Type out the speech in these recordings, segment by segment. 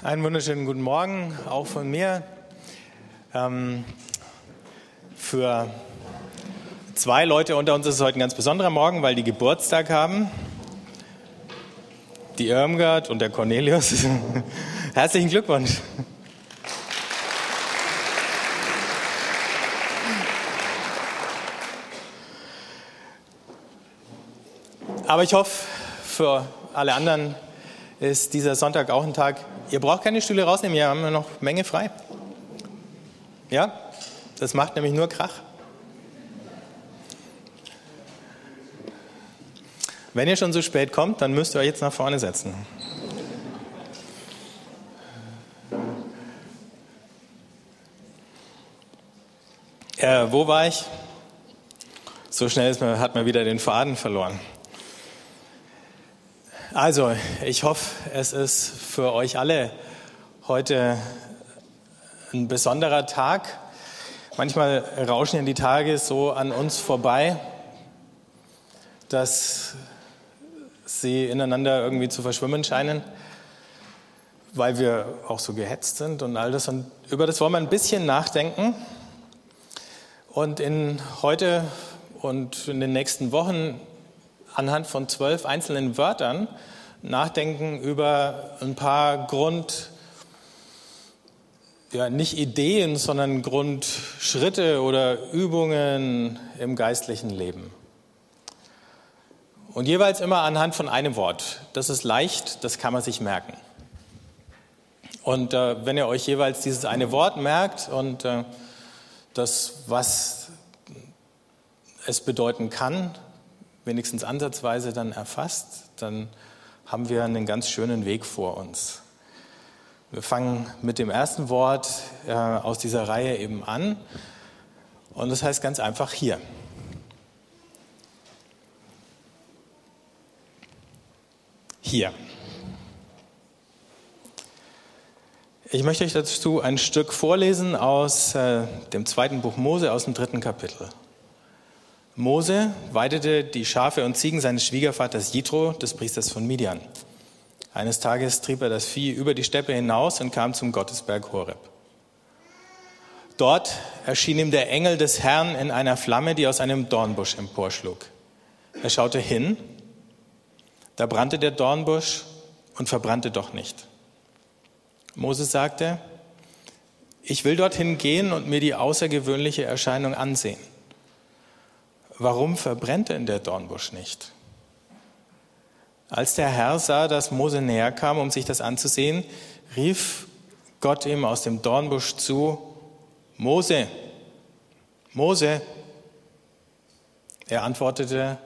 Einen wunderschönen guten Morgen auch von mir. Ähm, für zwei Leute unter uns ist es heute ein ganz besonderer Morgen, weil die Geburtstag haben. Die Irmgard und der Cornelius. Herzlichen Glückwunsch. Aber ich hoffe, für alle anderen ist dieser Sonntag auch ein Tag, ihr braucht keine Stühle rausnehmen, wir haben noch Menge frei. Ja, das macht nämlich nur Krach. Wenn ihr schon so spät kommt, dann müsst ihr euch jetzt nach vorne setzen. Äh, wo war ich? So schnell man, hat man wieder den Faden verloren. Also, ich hoffe, es ist für euch alle heute ein besonderer Tag. Manchmal rauschen ja die Tage so an uns vorbei, dass sie ineinander irgendwie zu verschwimmen scheinen, weil wir auch so gehetzt sind und all das. Und über das wollen wir ein bisschen nachdenken. Und in heute und in den nächsten Wochen anhand von zwölf einzelnen Wörtern nachdenken über ein paar Grund, ja, nicht Ideen, sondern Grundschritte oder Übungen im geistlichen Leben. Und jeweils immer anhand von einem Wort. Das ist leicht, das kann man sich merken. Und äh, wenn ihr euch jeweils dieses eine Wort merkt und äh, das, was es bedeuten kann, wenigstens ansatzweise dann erfasst, dann haben wir einen ganz schönen Weg vor uns. Wir fangen mit dem ersten Wort äh, aus dieser Reihe eben an und das heißt ganz einfach hier. Hier. Ich möchte euch dazu ein Stück vorlesen aus äh, dem zweiten Buch Mose, aus dem dritten Kapitel. Mose weidete die Schafe und Ziegen seines Schwiegervaters Jitro, des Priesters von Midian. Eines Tages trieb er das Vieh über die Steppe hinaus und kam zum Gottesberg Horeb. Dort erschien ihm der Engel des Herrn in einer Flamme, die aus einem Dornbusch emporschlug. Er schaute hin, da brannte der Dornbusch und verbrannte doch nicht. Moses sagte, ich will dorthin gehen und mir die außergewöhnliche Erscheinung ansehen warum verbrennt denn der Dornbusch nicht? Als der Herr sah, dass Mose näher kam, um sich das anzusehen, rief Gott ihm aus dem Dornbusch zu, Mose, Mose. Er antwortete,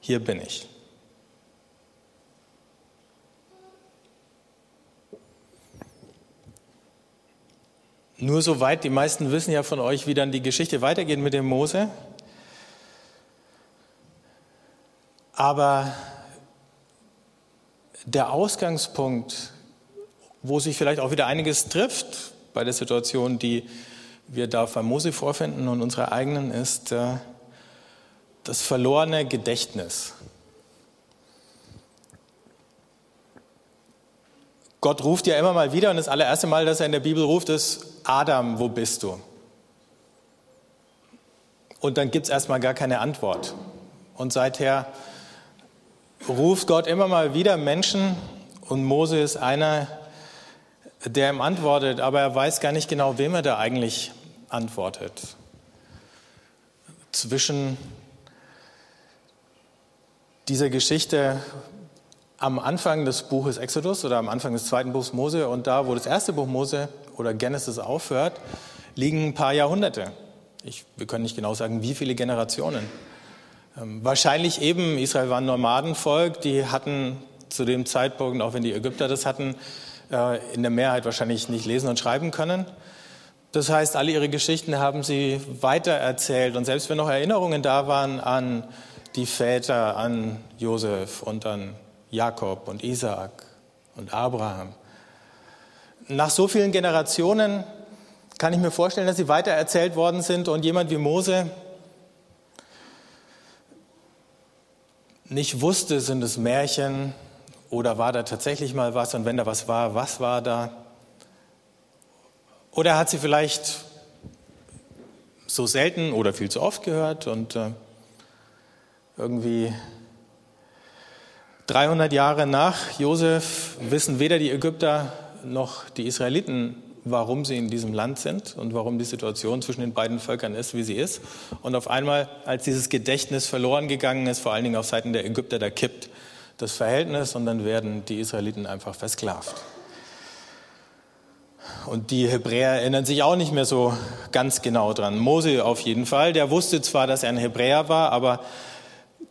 hier bin ich. Nur soweit, die meisten wissen ja von euch, wie dann die Geschichte weitergeht mit dem Mose. Aber der Ausgangspunkt, wo sich vielleicht auch wieder einiges trifft bei der Situation, die wir da bei Mose vorfinden und unserer eigenen, ist äh, das verlorene Gedächtnis. Gott ruft ja immer mal wieder und das allererste Mal, dass er in der Bibel ruft, ist Adam, wo bist du? Und dann gibt es erstmal gar keine Antwort. Und seither ruft Gott immer mal wieder Menschen und Mose ist einer, der ihm antwortet, aber er weiß gar nicht genau, wem er da eigentlich antwortet. Zwischen dieser Geschichte am Anfang des Buches Exodus oder am Anfang des zweiten Buchs Mose und da, wo das erste Buch Mose oder Genesis aufhört, liegen ein paar Jahrhunderte. Ich, wir können nicht genau sagen, wie viele Generationen. Ähm, wahrscheinlich eben, Israel war ein Nomadenvolk, die hatten zu dem Zeitpunkt, auch wenn die Ägypter das hatten, äh, in der Mehrheit wahrscheinlich nicht lesen und schreiben können. Das heißt, alle ihre Geschichten haben sie weitererzählt und selbst wenn noch Erinnerungen da waren an die Väter, an Josef und an Jakob und Isaak und Abraham. Nach so vielen Generationen kann ich mir vorstellen, dass sie weitererzählt worden sind und jemand wie Mose nicht wusste, sind es Märchen Oder war da tatsächlich mal was? Und wenn da was war, was war da? Oder hat sie vielleicht so selten oder viel zu oft gehört und äh, irgendwie 300 Jahre nach Josef wissen weder die Ägypter noch die Israeliten, warum sie in diesem Land sind und warum die Situation zwischen den beiden Völkern ist, wie sie ist. Und auf einmal, als dieses Gedächtnis verloren gegangen ist, vor allen Dingen auf Seiten der Ägypter, da kippt das Verhältnis und dann werden die Israeliten einfach versklavt. Und die Hebräer erinnern sich auch nicht mehr so ganz genau dran. Mose auf jeden Fall, der wusste zwar, dass er ein Hebräer war, aber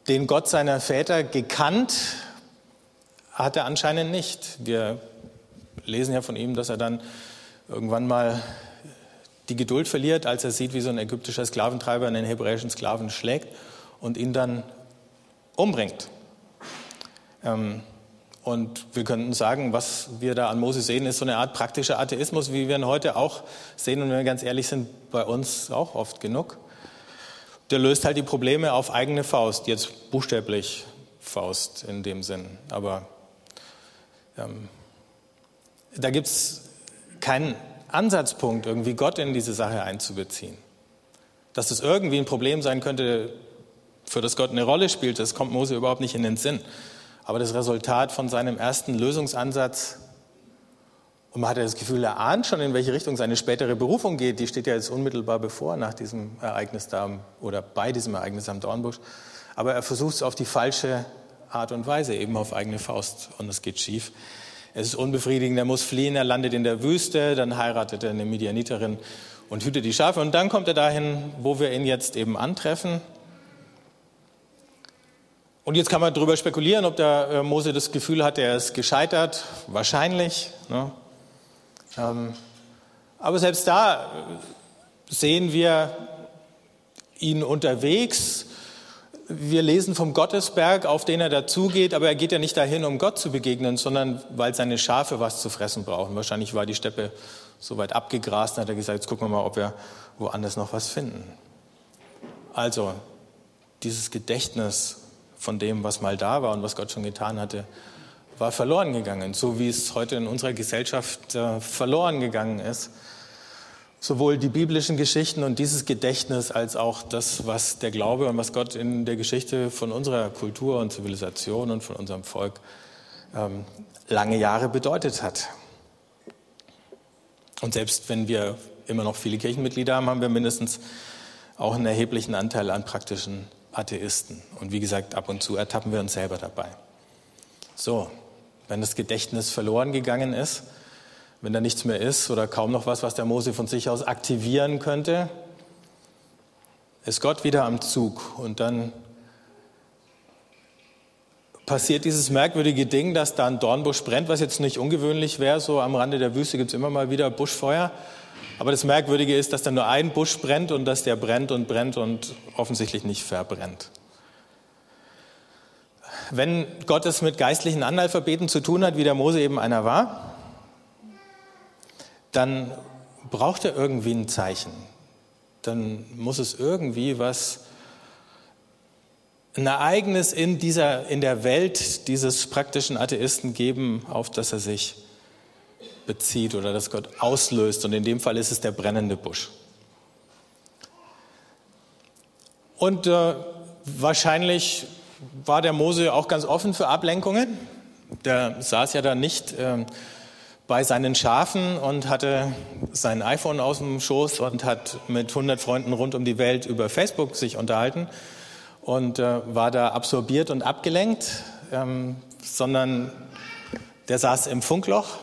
den Gott seiner Väter gekannt hat er anscheinend nicht. Wir lesen ja von ihm, dass er dann irgendwann mal die Geduld verliert, als er sieht, wie so ein ägyptischer Sklaventreiber einen hebräischen Sklaven schlägt und ihn dann umbringt. Ähm, und wir könnten sagen, was wir da an Mose sehen, ist so eine Art praktischer Atheismus, wie wir ihn heute auch sehen und wenn wir ganz ehrlich sind, bei uns auch oft genug. Der löst halt die Probleme auf eigene Faust, jetzt buchstäblich Faust in dem Sinn. Aber ähm, da gibt es keinen Ansatzpunkt, irgendwie Gott in diese Sache einzubeziehen. Dass das irgendwie ein Problem sein könnte, für das Gott eine Rolle spielt, das kommt Mose überhaupt nicht in den Sinn aber das Resultat von seinem ersten Lösungsansatz. Und man hat ja das Gefühl, er ahnt schon, in welche Richtung seine spätere Berufung geht. Die steht ja jetzt unmittelbar bevor, nach diesem Ereignis da oder bei diesem Ereignis am Dornbusch. Aber er versucht es auf die falsche Art und Weise, eben auf eigene Faust. Und es geht schief. Es ist unbefriedigend, er muss fliehen, er landet in der Wüste, dann heiratet er eine Midianiterin und hütet die Schafe. Und dann kommt er dahin, wo wir ihn jetzt eben antreffen. Und jetzt kann man darüber spekulieren, ob der äh, Mose das Gefühl hat, er ist gescheitert. Wahrscheinlich. Ne? Ähm, aber selbst da äh, sehen wir ihn unterwegs. Wir lesen vom Gottesberg, auf den er dazugeht, aber er geht ja nicht dahin, um Gott zu begegnen, sondern weil seine Schafe was zu fressen brauchen. Wahrscheinlich war die Steppe so weit abgegrast, dann hat er gesagt, jetzt gucken wir mal, ob wir woanders noch was finden. Also, dieses Gedächtnis von dem, was mal da war und was Gott schon getan hatte, war verloren gegangen, so wie es heute in unserer Gesellschaft äh, verloren gegangen ist. Sowohl die biblischen Geschichten und dieses Gedächtnis als auch das, was der Glaube und was Gott in der Geschichte von unserer Kultur und Zivilisation und von unserem Volk ähm, lange Jahre bedeutet hat. Und selbst wenn wir immer noch viele Kirchenmitglieder haben, haben wir mindestens auch einen erheblichen Anteil an praktischen Atheisten. Und wie gesagt, ab und zu ertappen wir uns selber dabei. So, wenn das Gedächtnis verloren gegangen ist, wenn da nichts mehr ist oder kaum noch was, was der Mose von sich aus aktivieren könnte, ist Gott wieder am Zug. Und dann passiert dieses merkwürdige Ding, dass da ein Dornbusch brennt, was jetzt nicht ungewöhnlich wäre. So am Rande der Wüste gibt es immer mal wieder Buschfeuer. Aber das Merkwürdige ist, dass da nur ein Busch brennt und dass der brennt und brennt und offensichtlich nicht verbrennt. Wenn Gott es mit geistlichen Analphabeten zu tun hat, wie der Mose eben einer war, dann braucht er irgendwie ein Zeichen. Dann muss es irgendwie was, ein Ereignis in, dieser, in der Welt dieses praktischen Atheisten geben, auf das er sich bezieht oder das Gott auslöst. Und in dem Fall ist es der brennende Busch. Und äh, wahrscheinlich war der Mose auch ganz offen für Ablenkungen. Der saß ja da nicht äh, bei seinen Schafen und hatte sein iPhone aus dem Schoß und hat mit 100 Freunden rund um die Welt über Facebook sich unterhalten und äh, war da absorbiert und abgelenkt, ähm, sondern der saß im Funkloch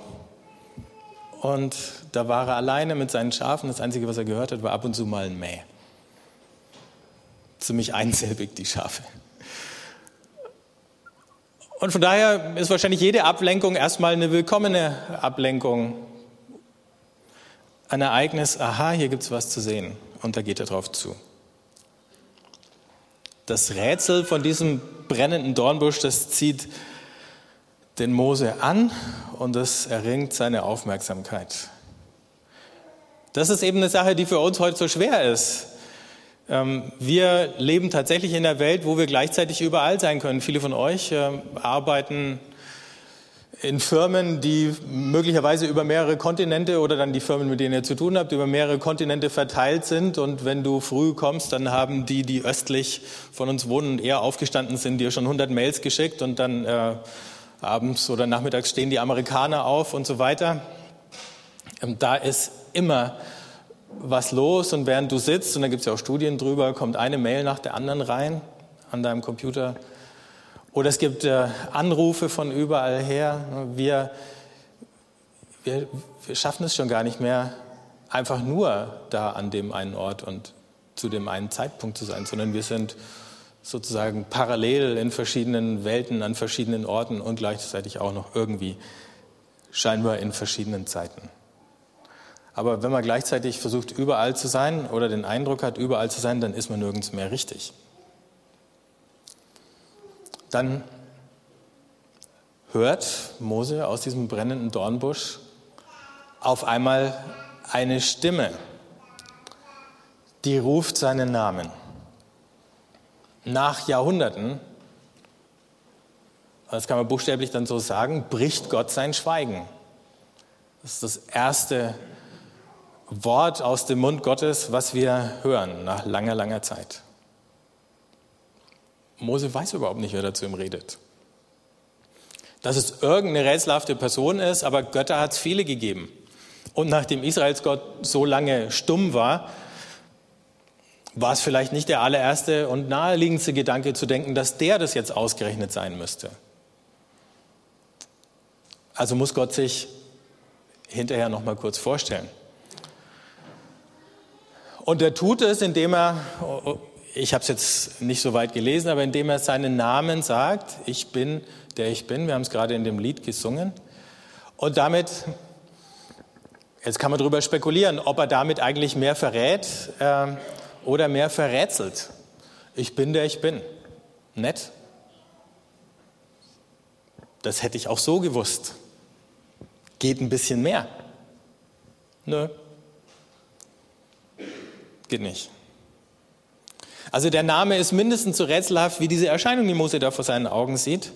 und da war er alleine mit seinen Schafen. Das Einzige, was er gehört hat, war ab und zu mal ein Mäh. Ziemlich einsilbig, die Schafe. Und von daher ist wahrscheinlich jede Ablenkung erstmal eine willkommene Ablenkung. Ein Ereignis, aha, hier gibt es was zu sehen. Und da geht er drauf zu. Das Rätsel von diesem brennenden Dornbusch, das zieht den Mose an und es erringt seine Aufmerksamkeit. Das ist eben eine Sache, die für uns heute so schwer ist. Ähm, wir leben tatsächlich in einer Welt, wo wir gleichzeitig überall sein können. Viele von euch ähm, arbeiten in Firmen, die möglicherweise über mehrere Kontinente oder dann die Firmen, mit denen ihr zu tun habt, über mehrere Kontinente verteilt sind. Und wenn du früh kommst, dann haben die, die östlich von uns wohnen und eher aufgestanden sind, dir schon 100 Mails geschickt und dann äh, abends oder nachmittags stehen die Amerikaner auf und so weiter. Ähm, da ist immer was los und während du sitzt, und da gibt es ja auch Studien drüber, kommt eine Mail nach der anderen rein an deinem Computer oder es gibt äh, Anrufe von überall her. Wir, wir, wir schaffen es schon gar nicht mehr, einfach nur da an dem einen Ort und zu dem einen Zeitpunkt zu sein, sondern wir sind sozusagen parallel in verschiedenen Welten, an verschiedenen Orten und gleichzeitig auch noch irgendwie scheinbar in verschiedenen Zeiten. Aber wenn man gleichzeitig versucht, überall zu sein oder den Eindruck hat, überall zu sein, dann ist man nirgends mehr richtig. Dann hört Mose aus diesem brennenden Dornbusch auf einmal eine Stimme, die ruft seinen Namen. Nach Jahrhunderten, das kann man buchstäblich dann so sagen, bricht Gott sein Schweigen. Das ist das erste Wort aus dem Mund Gottes, was wir hören nach langer, langer Zeit. Mose weiß überhaupt nicht, wer da zu ihm redet. Dass es irgendeine rätselhafte Person ist, aber Götter hat es viele gegeben. Und nachdem Israels Gott so lange stumm war, war es vielleicht nicht der allererste und naheliegendste Gedanke zu denken, dass der das jetzt ausgerechnet sein müsste. Also muss Gott sich hinterher noch mal kurz vorstellen. Und er tut es, indem er ich habe es jetzt nicht so weit gelesen, aber indem er seinen Namen sagt, ich bin der ich bin, wir haben es gerade in dem Lied gesungen, und damit, jetzt kann man darüber spekulieren, ob er damit eigentlich mehr verrät äh, oder mehr verrätselt. Ich bin der ich bin. Nett. Das hätte ich auch so gewusst. Geht ein bisschen mehr. Nö. Geht nicht. Also der Name ist mindestens so rätselhaft wie diese Erscheinung, die Mose da vor seinen Augen sieht.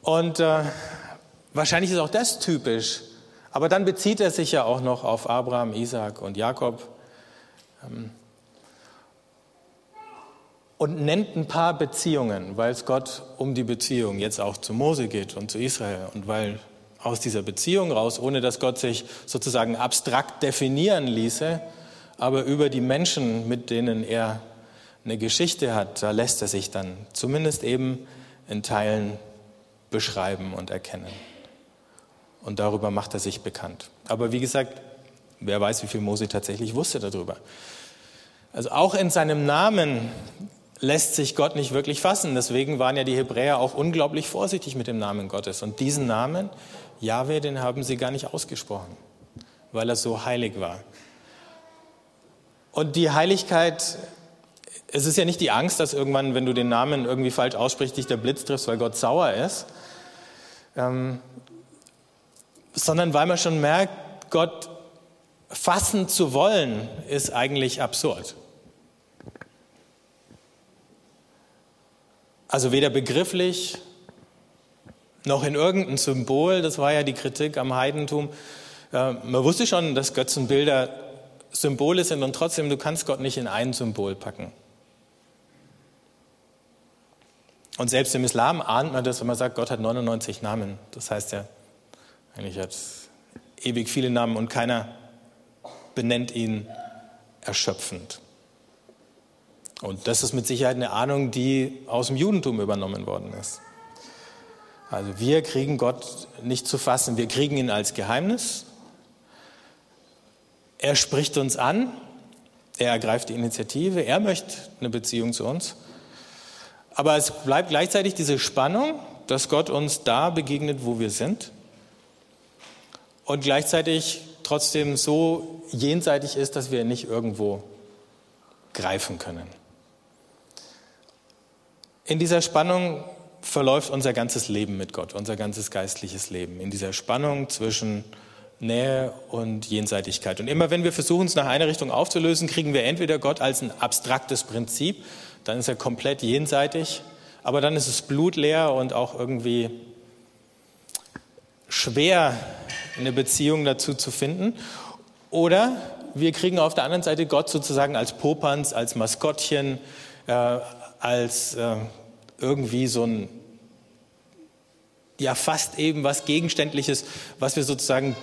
Und äh, wahrscheinlich ist auch das typisch. Aber dann bezieht er sich ja auch noch auf Abraham, Isaac und Jakob. Ähm, und nennt ein paar Beziehungen, weil es Gott um die Beziehung jetzt auch zu Mose geht und zu Israel. Und weil aus dieser Beziehung raus, ohne dass Gott sich sozusagen abstrakt definieren ließe, aber über die Menschen, mit denen er eine Geschichte hat, da lässt er sich dann zumindest eben in Teilen beschreiben und erkennen. Und darüber macht er sich bekannt. Aber wie gesagt, wer weiß, wie viel Mose tatsächlich wusste darüber. Also auch in seinem Namen lässt sich Gott nicht wirklich fassen. Deswegen waren ja die Hebräer auch unglaublich vorsichtig mit dem Namen Gottes. Und diesen Namen, Yahweh, den haben sie gar nicht ausgesprochen, weil er so heilig war. Und die Heiligkeit, es ist ja nicht die Angst, dass irgendwann, wenn du den Namen irgendwie falsch aussprichst, dich der Blitz triffst, weil Gott sauer ist, ähm, sondern weil man schon merkt, Gott fassen zu wollen, ist eigentlich absurd. Also weder begrifflich noch in irgendeinem Symbol, das war ja die Kritik am Heidentum. Äh, man wusste schon, dass Götzenbilder Symbole sind und trotzdem, du kannst Gott nicht in ein Symbol packen. Und selbst im Islam ahnt man das, wenn man sagt, Gott hat 99 Namen. Das heißt ja, eigentlich hat ewig viele Namen und keiner benennt ihn erschöpfend. Und das ist mit Sicherheit eine Ahnung, die aus dem Judentum übernommen worden ist. Also wir kriegen Gott nicht zu fassen, wir kriegen ihn als Geheimnis er spricht uns an, er ergreift die Initiative, er möchte eine Beziehung zu uns. Aber es bleibt gleichzeitig diese Spannung, dass Gott uns da begegnet, wo wir sind und gleichzeitig trotzdem so jenseitig ist, dass wir nicht irgendwo greifen können. In dieser Spannung verläuft unser ganzes Leben mit Gott, unser ganzes geistliches Leben. In dieser Spannung zwischen Nähe und Jenseitigkeit. Und immer wenn wir versuchen, es nach einer Richtung aufzulösen, kriegen wir entweder Gott als ein abstraktes Prinzip, dann ist er komplett jenseitig, aber dann ist es blutleer und auch irgendwie schwer, eine Beziehung dazu zu finden. Oder wir kriegen auf der anderen Seite Gott sozusagen als Popanz, als Maskottchen, äh, als äh, irgendwie so ein, ja fast eben was Gegenständliches, was wir sozusagen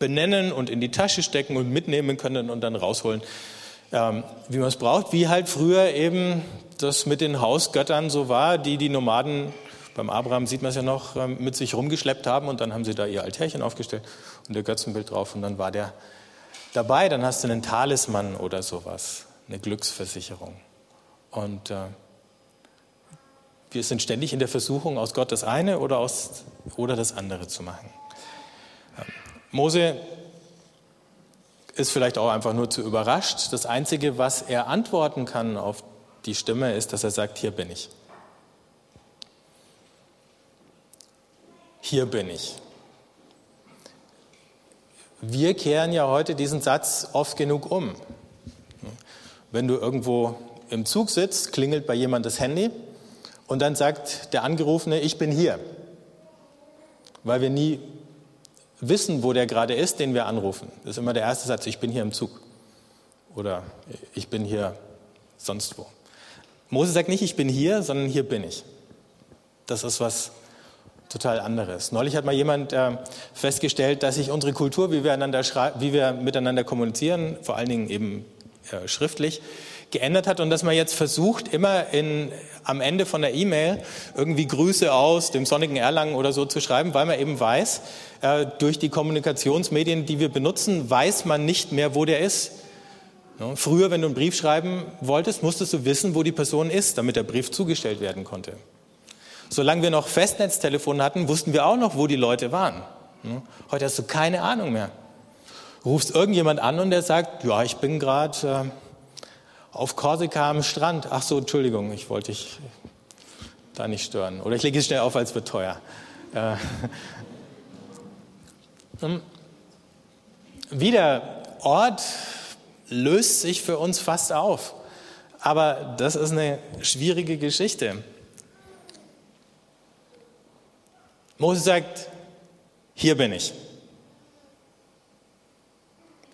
benennen und in die Tasche stecken und mitnehmen können und dann rausholen, ähm, wie man es braucht. Wie halt früher eben das mit den Hausgöttern so war, die die Nomaden beim Abraham sieht man es ja noch, ähm, mit sich rumgeschleppt haben und dann haben sie da ihr Altärchen aufgestellt und ihr Götzenbild drauf und dann war der dabei. Dann hast du einen Talisman oder sowas, eine Glücksversicherung. Und äh, wir sind ständig in der Versuchung, aus Gott das eine oder, aus, oder das andere zu machen. Mose ist vielleicht auch einfach nur zu überrascht. Das Einzige, was er antworten kann auf die Stimme, ist, dass er sagt, hier bin ich. hier bin ich. Wir kehren ja heute diesen Satz oft genug um. Wenn du irgendwo im Zug sitzt, klingelt bei jemand das Handy und dann sagt der Angerufene, ich bin hier. Weil wir nie wissen, wo der gerade ist, den wir anrufen. Das ist immer der erste Satz, ich bin hier im Zug. Oder ich bin hier sonst wo. Mose sagt nicht, ich bin hier, sondern hier bin ich. Das ist was total anderes. Neulich hat mal jemand äh, festgestellt, dass sich unsere Kultur, wie wir, wie wir, miteinander kommunizieren, vor allen Dingen eben äh, schriftlich, geändert hat und dass man jetzt versucht, immer in, am Ende von der E-Mail irgendwie Grüße aus dem sonnigen Erlangen oder so zu schreiben, weil man eben weiß, äh, durch die Kommunikationsmedien, die wir benutzen, weiß man nicht mehr, wo der ist. Ja, früher, wenn du einen Brief schreiben wolltest, musstest du wissen, wo die Person ist, damit der Brief zugestellt werden konnte. Solange wir noch Festnetztelefon hatten, wussten wir auch noch, wo die Leute waren. Heute hast du keine Ahnung mehr. Rufst irgendjemand an und der sagt, ja, ich bin gerade äh, auf Korsika am Strand. Ach so, Entschuldigung, ich wollte dich da nicht stören. Oder ich lege es schnell auf, als wird teuer. Äh, hm. wie der Ort löst sich für uns fast auf. Aber das ist eine schwierige Geschichte. Mose sagt, hier bin ich.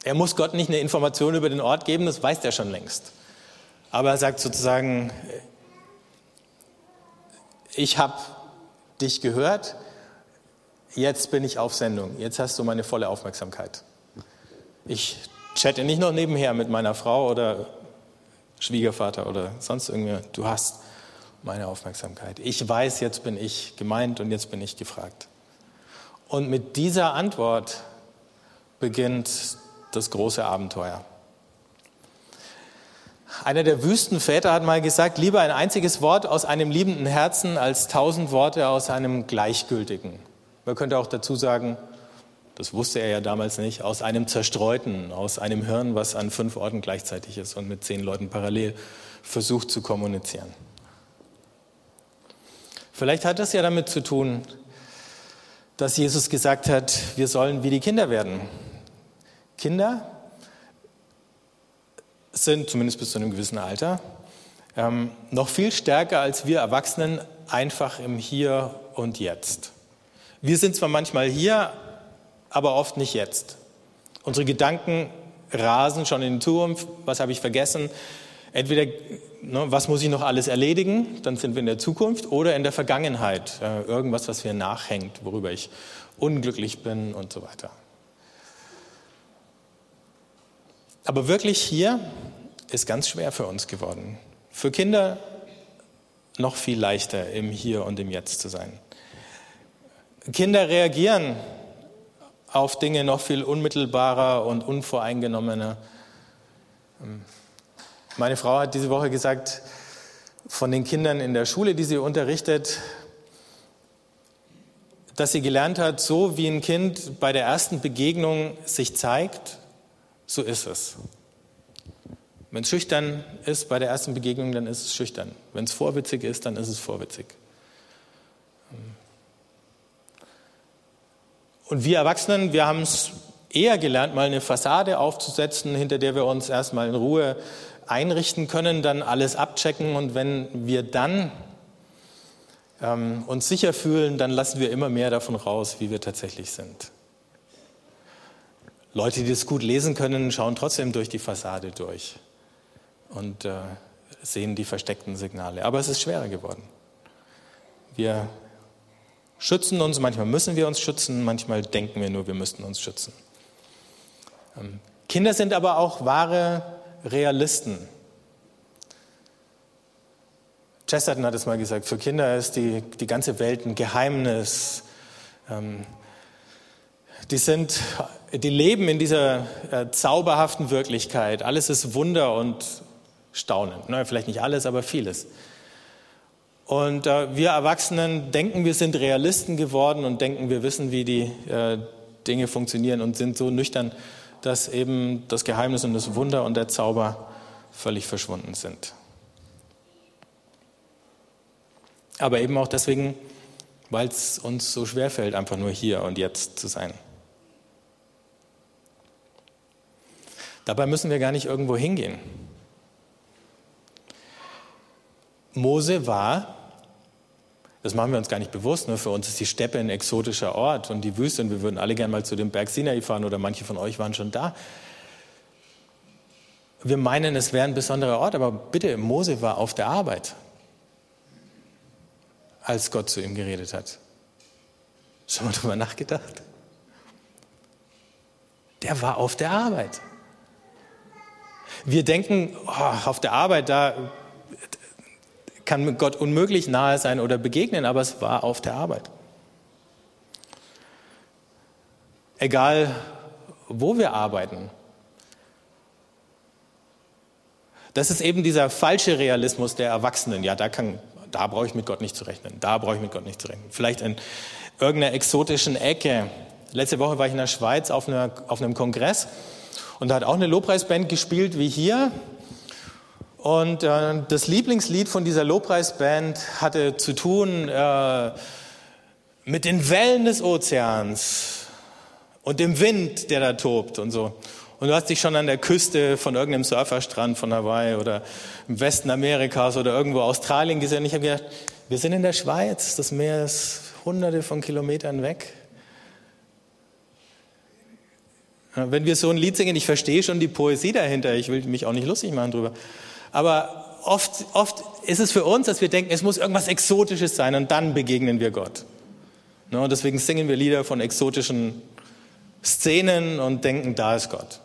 Er muss Gott nicht eine Information über den Ort geben, das weiß er schon längst. Aber er sagt sozusagen, ich habe dich gehört, jetzt bin ich auf Sendung, jetzt hast du meine volle Aufmerksamkeit. Ich chatte nicht noch nebenher mit meiner Frau oder Schwiegervater oder sonst irgendwer, du hast meine Aufmerksamkeit. Ich weiß, jetzt bin ich gemeint und jetzt bin ich gefragt. Und mit dieser Antwort beginnt das große Abenteuer. Einer der Wüstenväter hat mal gesagt, lieber ein einziges Wort aus einem liebenden Herzen als tausend Worte aus einem gleichgültigen. Man könnte auch dazu sagen, das wusste er ja damals nicht, aus einem zerstreuten, aus einem Hirn, was an fünf Orten gleichzeitig ist und mit zehn Leuten parallel versucht zu kommunizieren. Vielleicht hat das ja damit zu tun, dass Jesus gesagt hat, wir sollen wie die Kinder werden. Kinder sind, zumindest bis zu einem gewissen Alter, ähm, noch viel stärker als wir Erwachsenen einfach im Hier und Jetzt. Wir sind zwar manchmal hier, aber oft nicht jetzt. Unsere Gedanken rasen schon in die Zukunft. Was habe ich vergessen? Entweder, ne, was muss ich noch alles erledigen, dann sind wir in der Zukunft, oder in der Vergangenheit, äh, irgendwas, was mir nachhängt, worüber ich unglücklich bin und so weiter. Aber wirklich hier ist ganz schwer für uns geworden. Für Kinder noch viel leichter, im Hier und im Jetzt zu sein. Kinder reagieren auf Dinge noch viel unmittelbarer und unvoreingenommener. Meine Frau hat diese Woche gesagt, von den Kindern in der Schule, die sie unterrichtet, dass sie gelernt hat, so wie ein Kind bei der ersten Begegnung sich zeigt, so ist es. Wenn es schüchtern ist bei der ersten Begegnung, dann ist es schüchtern. Wenn es vorwitzig ist, dann ist es vorwitzig. Und wir Erwachsenen, wir haben es eher gelernt, mal eine Fassade aufzusetzen, hinter der wir uns erstmal in Ruhe einrichten können, dann alles abchecken und wenn wir dann ähm, uns sicher fühlen, dann lassen wir immer mehr davon raus, wie wir tatsächlich sind. Leute, die das gut lesen können, schauen trotzdem durch die Fassade durch und äh, sehen die versteckten Signale. Aber es ist schwerer geworden. Wir schützen uns, manchmal müssen wir uns schützen, manchmal denken wir nur, wir müssten uns schützen. Ähm, Kinder sind aber auch wahre Realisten. Chesterton hat es mal gesagt, für Kinder ist die, die ganze Welt ein Geheimnis. Ähm, die, sind, die leben in dieser äh, zauberhaften Wirklichkeit. Alles ist Wunder und Staunen. Na, vielleicht nicht alles, aber vieles. Und äh, wir Erwachsenen denken, wir sind Realisten geworden und denken, wir wissen, wie die äh, Dinge funktionieren und sind so nüchtern, dass eben das Geheimnis und das Wunder und der Zauber völlig verschwunden sind. Aber eben auch deswegen, weil es uns so schwer fällt, einfach nur hier und jetzt zu sein. Dabei müssen wir gar nicht irgendwo hingehen. Mose war, das machen wir uns gar nicht bewusst, nur für uns ist die Steppe ein exotischer Ort und die Wüste und wir würden alle gerne mal zu dem Berg Sinai fahren oder manche von euch waren schon da. Wir meinen, es wäre ein besonderer Ort, aber bitte, Mose war auf der Arbeit als Gott zu ihm geredet hat. Schon mal drüber nachgedacht? Der war auf der Arbeit. Wir denken, oh, auf der Arbeit, da kann Gott unmöglich nahe sein oder begegnen, aber es war auf der Arbeit. Egal, wo wir arbeiten. Das ist eben dieser falsche Realismus der Erwachsenen. Ja, da kann da brauche ich mit Gott nicht zu rechnen, da brauche ich mit Gott nicht zu rechnen. Vielleicht in irgendeiner exotischen Ecke. Letzte Woche war ich in der Schweiz auf, einer, auf einem Kongress und da hat auch eine Lobpreisband gespielt wie hier. Und äh, das Lieblingslied von dieser Lobpreisband hatte zu tun äh, mit den Wellen des Ozeans und dem Wind, der da tobt und so. Und du hast dich schon an der Küste von irgendeinem Surferstrand von Hawaii oder im Westen Amerikas oder irgendwo Australien gesehen. Ich habe gedacht, wir sind in der Schweiz, das Meer ist hunderte von Kilometern weg. Wenn wir so ein Lied singen, ich verstehe schon die Poesie dahinter, ich will mich auch nicht lustig machen drüber. Aber oft, oft ist es für uns, dass wir denken, es muss irgendwas Exotisches sein und dann begegnen wir Gott. Und deswegen singen wir Lieder von exotischen Szenen und denken, da ist Gott.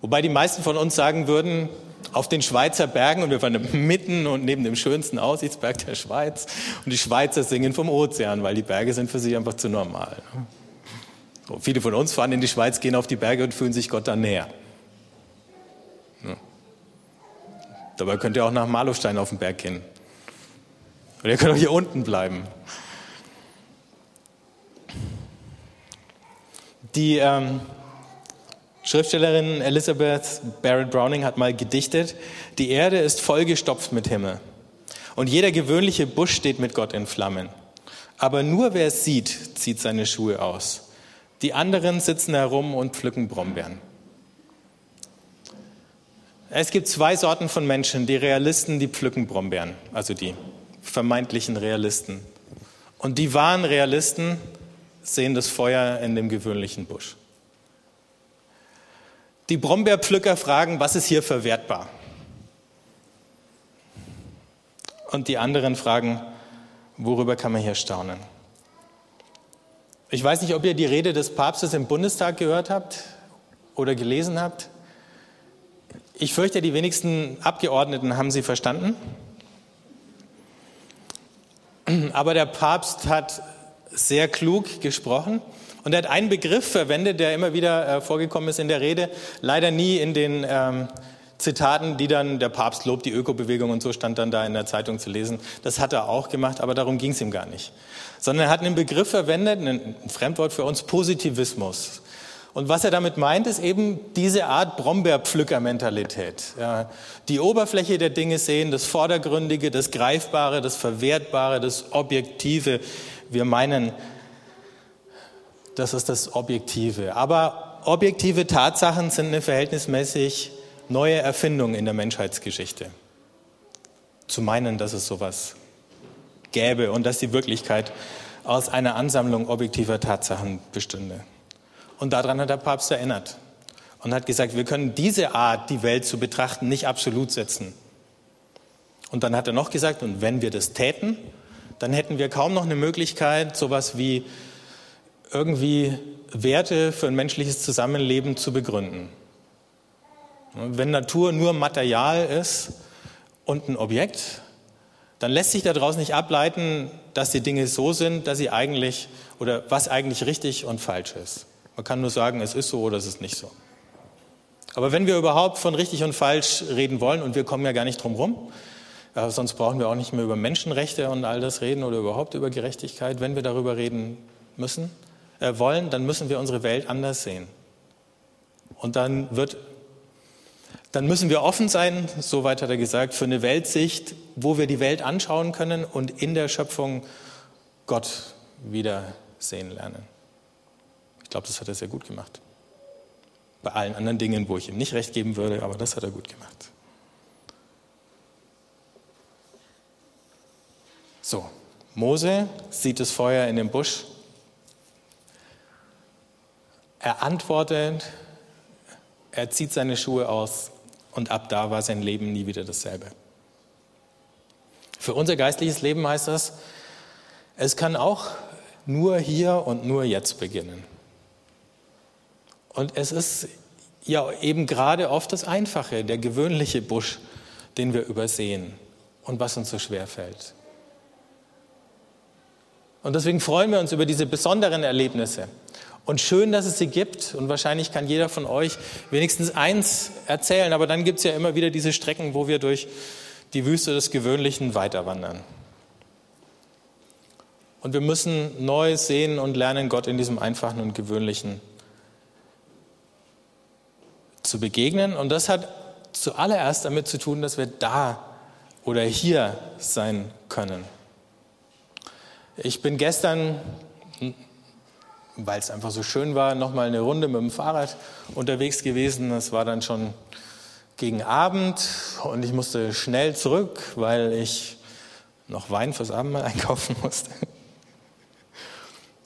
Wobei die meisten von uns sagen würden, auf den Schweizer Bergen und wir waren mitten und neben dem schönsten Aussichtsberg der Schweiz und die Schweizer singen vom Ozean, weil die Berge sind für sie einfach zu normal. So, viele von uns fahren in die Schweiz, gehen auf die Berge und fühlen sich Gott dann näher. Ja. Dabei könnt ihr auch nach Marlowstein auf den Berg gehen. Oder ihr könnt auch hier unten bleiben. Die ähm, Schriftstellerin Elizabeth Barrett Browning hat mal gedichtet, die Erde ist vollgestopft mit Himmel und jeder gewöhnliche Busch steht mit Gott in Flammen. Aber nur wer es sieht, zieht seine Schuhe aus. Die anderen sitzen herum und pflücken Brombeeren. Es gibt zwei Sorten von Menschen, die Realisten, die pflücken Brombeeren, also die vermeintlichen Realisten. Und die wahren Realisten sehen das Feuer in dem gewöhnlichen Busch. Die Brombeerpflücker fragen, was ist hier verwertbar? Und die anderen fragen, worüber kann man hier staunen? Ich weiß nicht, ob ihr die Rede des Papstes im Bundestag gehört habt oder gelesen habt. Ich fürchte, die wenigsten Abgeordneten haben sie verstanden. Aber der Papst hat sehr klug gesprochen und er hat einen Begriff verwendet, der immer wieder äh, vorgekommen ist in der Rede, leider nie in den ähm, Zitaten, die dann der Papst lobt die Ökobewegung und so stand dann da in der Zeitung zu lesen. Das hat er auch gemacht, aber darum ging es ihm gar nicht. Sondern er hat einen Begriff verwendet, ein Fremdwort für uns, Positivismus. Und was er damit meint, ist eben diese Art Brombeerpflücker-Mentalität. Die Oberfläche der Dinge sehen, das Vordergründige, das Greifbare, das Verwertbare, das Objektive. Wir meinen, das ist das Objektive. Aber objektive Tatsachen sind eine verhältnismäßig neue Erfindung in der Menschheitsgeschichte. Zu meinen, dass es sowas gäbe und dass die Wirklichkeit aus einer Ansammlung objektiver Tatsachen bestünde. Und daran hat der Papst erinnert und hat gesagt, wir können diese Art, die Welt zu betrachten, nicht absolut setzen. Und dann hat er noch gesagt, und wenn wir das täten, dann hätten wir kaum noch eine Möglichkeit, sowas wie irgendwie Werte für ein menschliches Zusammenleben zu begründen. Wenn Natur nur Material ist und ein Objekt, dann lässt sich daraus nicht ableiten, dass die Dinge so sind, dass sie eigentlich oder was eigentlich richtig und falsch ist. Man kann nur sagen, es ist so oder es ist nicht so. Aber wenn wir überhaupt von richtig und falsch reden wollen, und wir kommen ja gar nicht drum rum, äh, sonst brauchen wir auch nicht mehr über Menschenrechte und all das reden oder überhaupt über Gerechtigkeit, wenn wir darüber reden müssen, äh, wollen, dann müssen wir unsere Welt anders sehen. Und dann wird dann müssen wir offen sein, so weit hat er gesagt, für eine Weltsicht, wo wir die Welt anschauen können und in der Schöpfung Gott wiedersehen lernen. Ich glaube, das hat er sehr gut gemacht. Bei allen anderen Dingen, wo ich ihm nicht recht geben würde, aber das hat er gut gemacht. So, Mose sieht das Feuer in dem Busch. Er antwortet, er zieht seine Schuhe aus und ab da war sein Leben nie wieder dasselbe. Für unser geistliches Leben heißt das, es kann auch nur hier und nur jetzt beginnen. Und es ist ja eben gerade oft das Einfache, der gewöhnliche Busch, den wir übersehen und was uns so schwer fällt. Und deswegen freuen wir uns über diese besonderen Erlebnisse. Und schön, dass es sie gibt. Und wahrscheinlich kann jeder von euch wenigstens eins erzählen. Aber dann gibt es ja immer wieder diese Strecken, wo wir durch die Wüste des Gewöhnlichen weiterwandern. Und wir müssen neu sehen und lernen, Gott in diesem Einfachen und Gewöhnlichen zu begegnen. Und das hat zuallererst damit zu tun, dass wir da oder hier sein können. Ich bin gestern weil es einfach so schön war, nochmal eine Runde mit dem Fahrrad unterwegs gewesen. Es war dann schon gegen Abend und ich musste schnell zurück, weil ich noch Wein fürs Abendmahl einkaufen musste.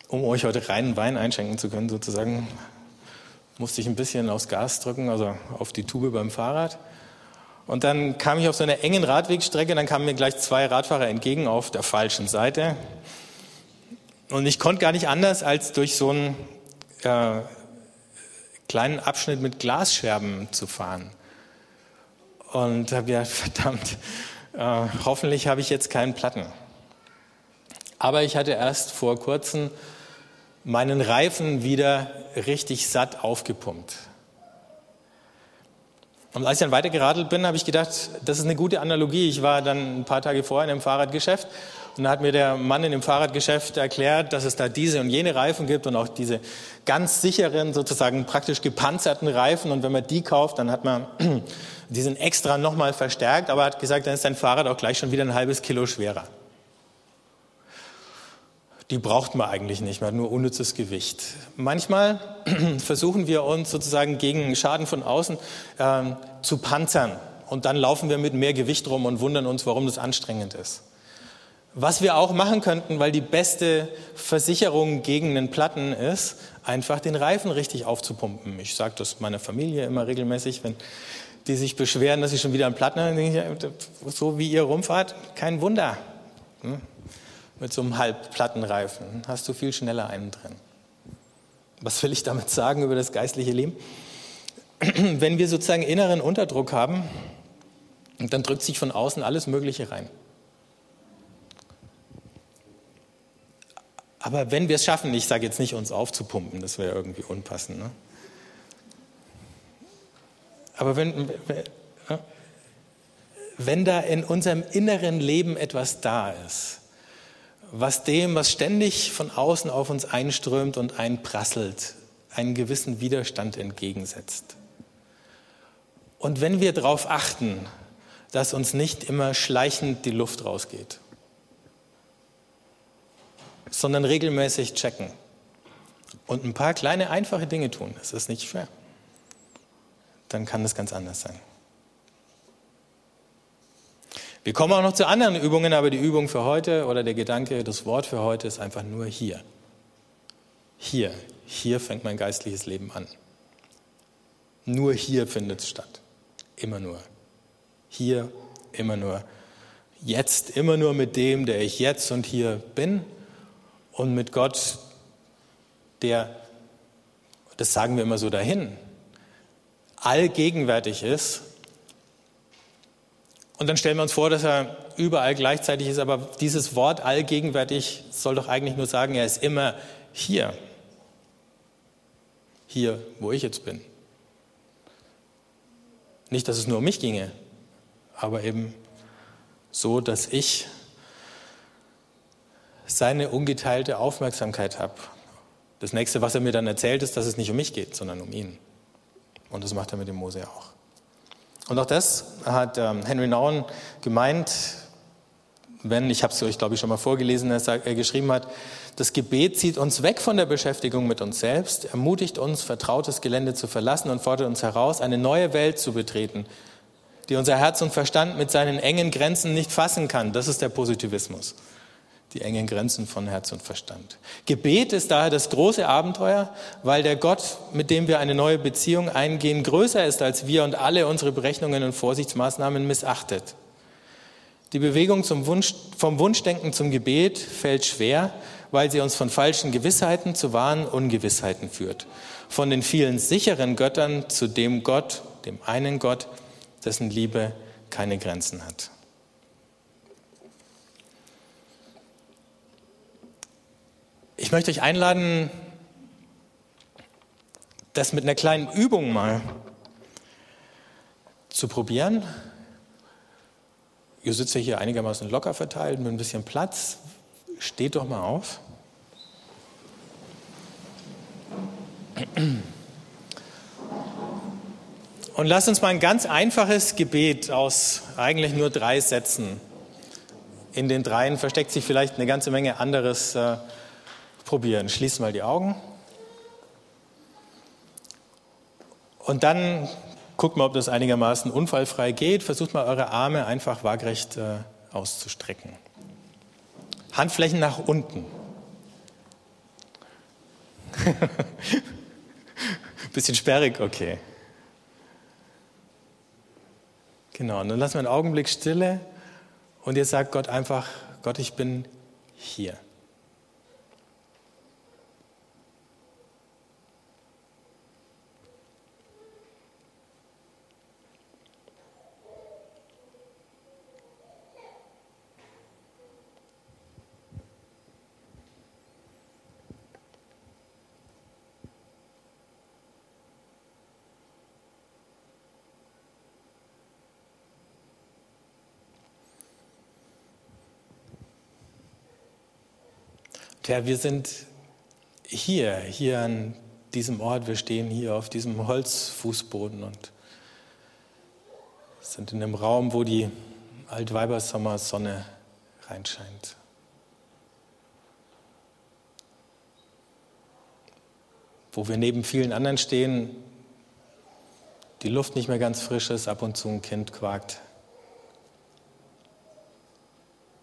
Um euch heute reinen Wein einschenken zu können, sozusagen, musste ich ein bisschen aufs Gas drücken, also auf die Tube beim Fahrrad. Und dann kam ich auf so einer engen Radwegstrecke, dann kamen mir gleich zwei Radfahrer entgegen auf der falschen Seite. Und ich konnte gar nicht anders, als durch so einen äh, kleinen Abschnitt mit Glasscherben zu fahren. Und habe gedacht, verdammt, äh, hoffentlich habe ich jetzt keinen Platten. Aber ich hatte erst vor kurzem meinen Reifen wieder richtig satt aufgepumpt. Und als ich dann weitergeradelt bin, habe ich gedacht, das ist eine gute Analogie. Ich war dann ein paar Tage vorher in einem Fahrradgeschäft und da hat mir der Mann in dem Fahrradgeschäft erklärt, dass es da diese und jene Reifen gibt und auch diese ganz sicheren, sozusagen praktisch gepanzerten Reifen. Und wenn man die kauft, dann hat man, die sind extra nochmal verstärkt, aber er hat gesagt, dann ist sein Fahrrad auch gleich schon wieder ein halbes Kilo schwerer. Die braucht man eigentlich nicht, man hat nur unnützes Gewicht. Manchmal versuchen wir uns sozusagen gegen Schaden von außen äh, zu panzern. Und dann laufen wir mit mehr Gewicht rum und wundern uns, warum das anstrengend ist. Was wir auch machen könnten, weil die beste Versicherung gegen einen Platten ist, einfach den Reifen richtig aufzupumpen. Ich sage das meiner Familie immer regelmäßig, wenn die sich beschweren, dass sie schon wieder einen Platten haben, so wie ihr rumfahrt, kein Wunder. Hm? Mit so einem Halbplattenreifen hast du viel schneller einen drin. Was will ich damit sagen über das geistliche Leben? Wenn wir sozusagen inneren Unterdruck haben, dann drückt sich von außen alles Mögliche rein. Aber wenn wir es schaffen, ich sage jetzt nicht, uns aufzupumpen, das wäre irgendwie unpassend. Ne? Aber wenn, wenn da in unserem inneren Leben etwas da ist, was dem, was ständig von außen auf uns einströmt und einprasselt, einen gewissen Widerstand entgegensetzt. Und wenn wir darauf achten, dass uns nicht immer schleichend die Luft rausgeht, sondern regelmäßig checken. Und ein paar kleine, einfache Dinge tun. Das ist nicht schwer. Dann kann das ganz anders sein. Wir kommen auch noch zu anderen Übungen, aber die Übung für heute oder der Gedanke, das Wort für heute ist einfach nur hier. Hier, hier fängt mein geistliches Leben an. Nur hier findet es statt. Immer nur. Hier, immer nur. Jetzt, immer nur mit dem, der ich jetzt und hier bin und mit Gott, der, das sagen wir immer so dahin, allgegenwärtig ist. Und dann stellen wir uns vor, dass er überall gleichzeitig ist, aber dieses Wort allgegenwärtig soll doch eigentlich nur sagen, er ist immer hier. Hier, wo ich jetzt bin. Nicht, dass es nur um mich ginge, aber eben so, dass ich seine ungeteilte Aufmerksamkeit habe. Das nächste, was er mir dann erzählt, ist, dass es nicht um mich geht, sondern um ihn. Und das macht er mit dem Mose auch. Und auch das hat ähm, Henry Nouwen gemeint, wenn, ich habe es euch, glaube ich, schon mal vorgelesen, dass er geschrieben hat, das Gebet zieht uns weg von der Beschäftigung mit uns selbst, ermutigt uns, vertrautes Gelände zu verlassen und fordert uns heraus, eine neue Welt zu betreten, die unser Herz und Verstand mit seinen engen Grenzen nicht fassen kann. Das ist der Positivismus die engen Grenzen von Herz und Verstand. Gebet ist daher das große Abenteuer, weil der Gott, mit dem wir eine neue Beziehung eingehen, größer ist als wir und alle unsere Berechnungen und Vorsichtsmaßnahmen missachtet. Die Bewegung Wunsch, vom Wunschdenken zum Gebet fällt schwer, weil sie uns von falschen Gewissheiten zu wahren Ungewissheiten führt. Von den vielen sicheren Göttern zu dem Gott, dem einen Gott, dessen Liebe keine Grenzen hat. Ich möchte euch einladen, das mit einer kleinen Übung mal zu probieren. Ihr sitzt ja hier einigermaßen locker verteilt mit ein bisschen Platz. Steht doch mal auf. Und lasst uns mal ein ganz einfaches Gebet aus eigentlich nur drei Sätzen. In den dreien versteckt sich vielleicht eine ganze Menge anderes äh, probieren. Schließt mal die Augen. Und dann guckt mal, ob das einigermaßen unfallfrei geht. Versucht mal eure Arme einfach waagrecht äh, auszustrecken. Handflächen nach unten. Bisschen sperrig, okay. Genau, und dann lassen wir einen Augenblick Stille und ihr sagt Gott einfach, Gott, ich bin hier. Herr, wir sind hier, hier an diesem Ort, wir stehen hier auf diesem Holzfußboden und sind in einem Raum, wo die Altweibersommersonne reinscheint. Wo wir neben vielen anderen stehen, die Luft nicht mehr ganz frisch ist, ab und zu ein Kind quakt.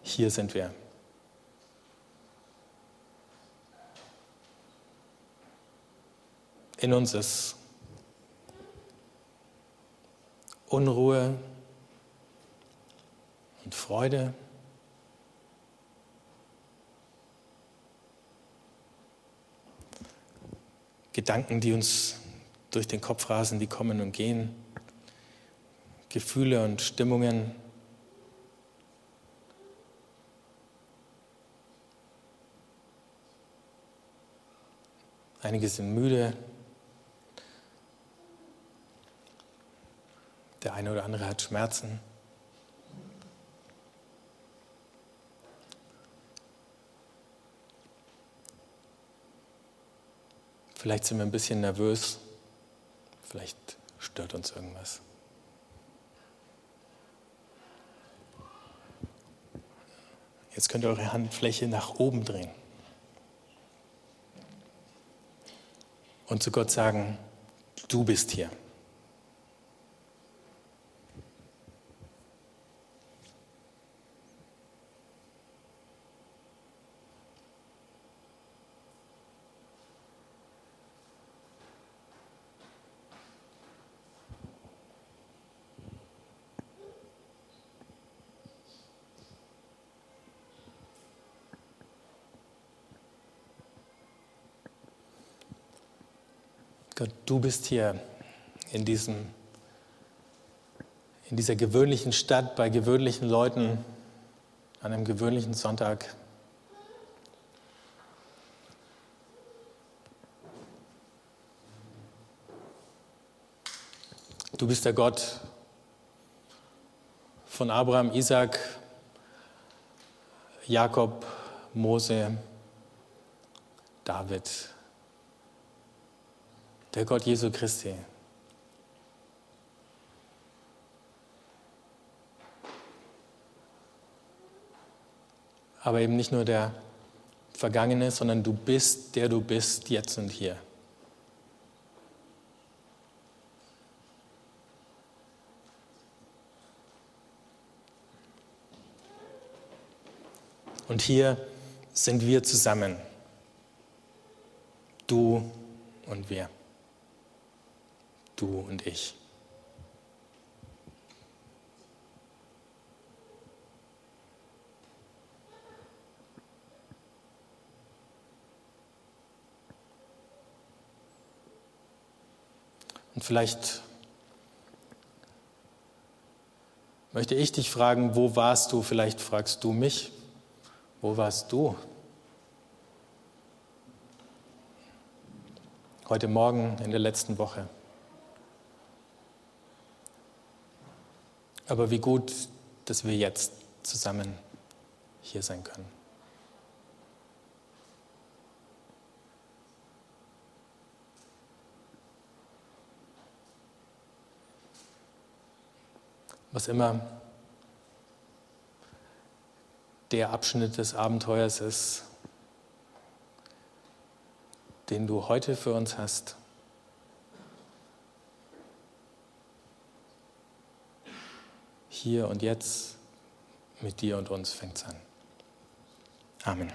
Hier sind wir. In uns ist. Unruhe und Freude. Gedanken, die uns durch den Kopf rasen, die kommen und gehen. Gefühle und Stimmungen. Einige sind müde, Der eine oder andere hat Schmerzen. Vielleicht sind wir ein bisschen nervös. Vielleicht stört uns irgendwas. Jetzt könnt ihr eure Handfläche nach oben drehen. Und zu Gott sagen, du bist hier. Gott, du bist hier in, diesem, in dieser gewöhnlichen Stadt bei gewöhnlichen Leuten an einem gewöhnlichen Sonntag. Du bist der Gott von Abraham, Isaac, Jakob, Mose, David, der Gott Jesu Christi. Aber eben nicht nur der Vergangene, sondern du bist, der du bist, jetzt und hier. Und hier sind wir zusammen. Du und wir. Du und ich. Und vielleicht möchte ich dich fragen, wo warst du? Vielleicht fragst du mich, wo warst du? Heute Morgen in der letzten Woche. Aber wie gut, dass wir jetzt zusammen hier sein können. Was immer der Abschnitt des Abenteuers ist, den du heute für uns hast. Hier und jetzt mit dir und uns fängt es an. Amen.